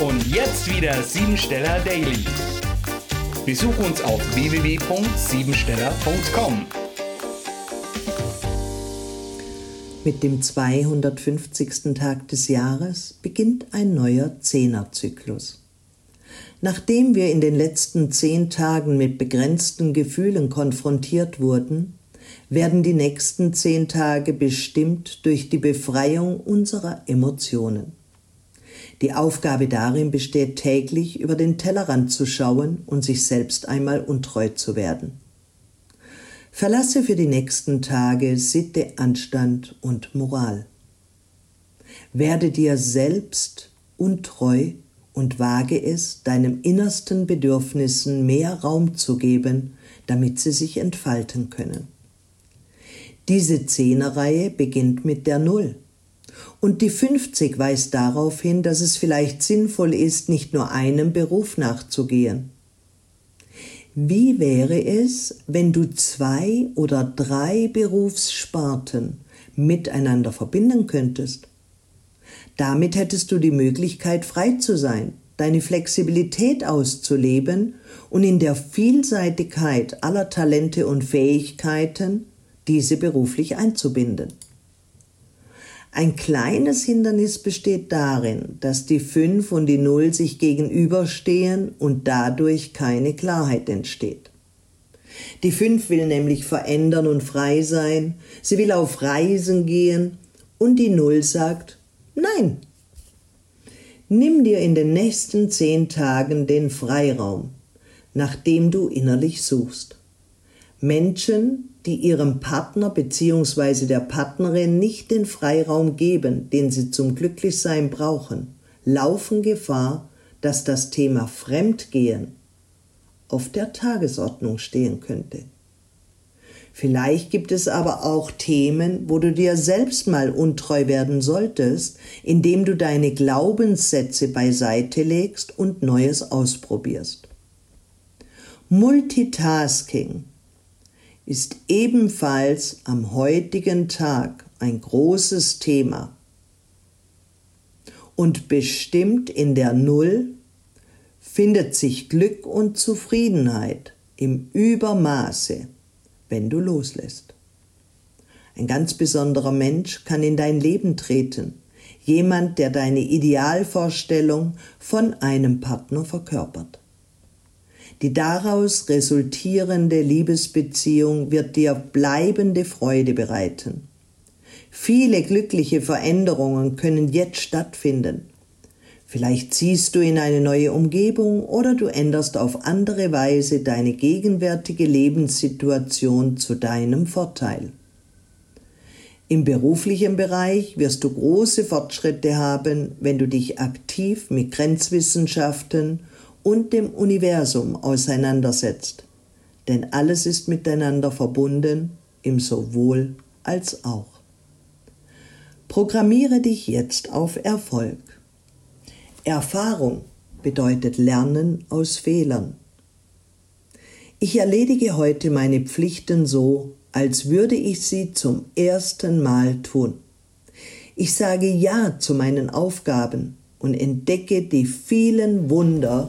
Und jetzt wieder Siebensteller Daily. Besuch uns auf www.siebensteller.com. Mit dem 250. Tag des Jahres beginnt ein neuer Zehnerzyklus. Nachdem wir in den letzten zehn Tagen mit begrenzten Gefühlen konfrontiert wurden, werden die nächsten zehn Tage bestimmt durch die Befreiung unserer Emotionen. Die Aufgabe darin besteht täglich über den Tellerrand zu schauen und sich selbst einmal untreu zu werden. Verlasse für die nächsten Tage Sitte, Anstand und Moral. Werde dir selbst untreu und wage es, deinem innersten Bedürfnissen mehr Raum zu geben, damit sie sich entfalten können. Diese Zehnerreihe beginnt mit der Null. Und die 50 weist darauf hin, dass es vielleicht sinnvoll ist, nicht nur einem Beruf nachzugehen. Wie wäre es, wenn du zwei oder drei Berufssparten miteinander verbinden könntest? Damit hättest du die Möglichkeit, frei zu sein, deine Flexibilität auszuleben und in der Vielseitigkeit aller Talente und Fähigkeiten diese beruflich einzubinden. Ein kleines Hindernis besteht darin, dass die 5 und die 0 sich gegenüberstehen und dadurch keine Klarheit entsteht. Die 5 will nämlich verändern und frei sein, sie will auf Reisen gehen und die 0 sagt Nein. Nimm dir in den nächsten zehn Tagen den Freiraum, nach dem du innerlich suchst. Menschen, die ihrem Partner bzw. der Partnerin nicht den Freiraum geben, den sie zum Glücklichsein brauchen, laufen Gefahr, dass das Thema Fremdgehen auf der Tagesordnung stehen könnte. Vielleicht gibt es aber auch Themen, wo du dir selbst mal untreu werden solltest, indem du deine Glaubenssätze beiseite legst und Neues ausprobierst. Multitasking ist ebenfalls am heutigen Tag ein großes Thema und bestimmt in der Null findet sich Glück und Zufriedenheit im Übermaße, wenn du loslässt. Ein ganz besonderer Mensch kann in dein Leben treten, jemand, der deine Idealvorstellung von einem Partner verkörpert. Die daraus resultierende Liebesbeziehung wird dir bleibende Freude bereiten. Viele glückliche Veränderungen können jetzt stattfinden. Vielleicht ziehst du in eine neue Umgebung oder du änderst auf andere Weise deine gegenwärtige Lebenssituation zu deinem Vorteil. Im beruflichen Bereich wirst du große Fortschritte haben, wenn du dich aktiv mit Grenzwissenschaften und dem Universum auseinandersetzt. Denn alles ist miteinander verbunden im sowohl als auch. Programmiere dich jetzt auf Erfolg. Erfahrung bedeutet Lernen aus Fehlern. Ich erledige heute meine Pflichten so, als würde ich sie zum ersten Mal tun. Ich sage Ja zu meinen Aufgaben und entdecke die vielen Wunder,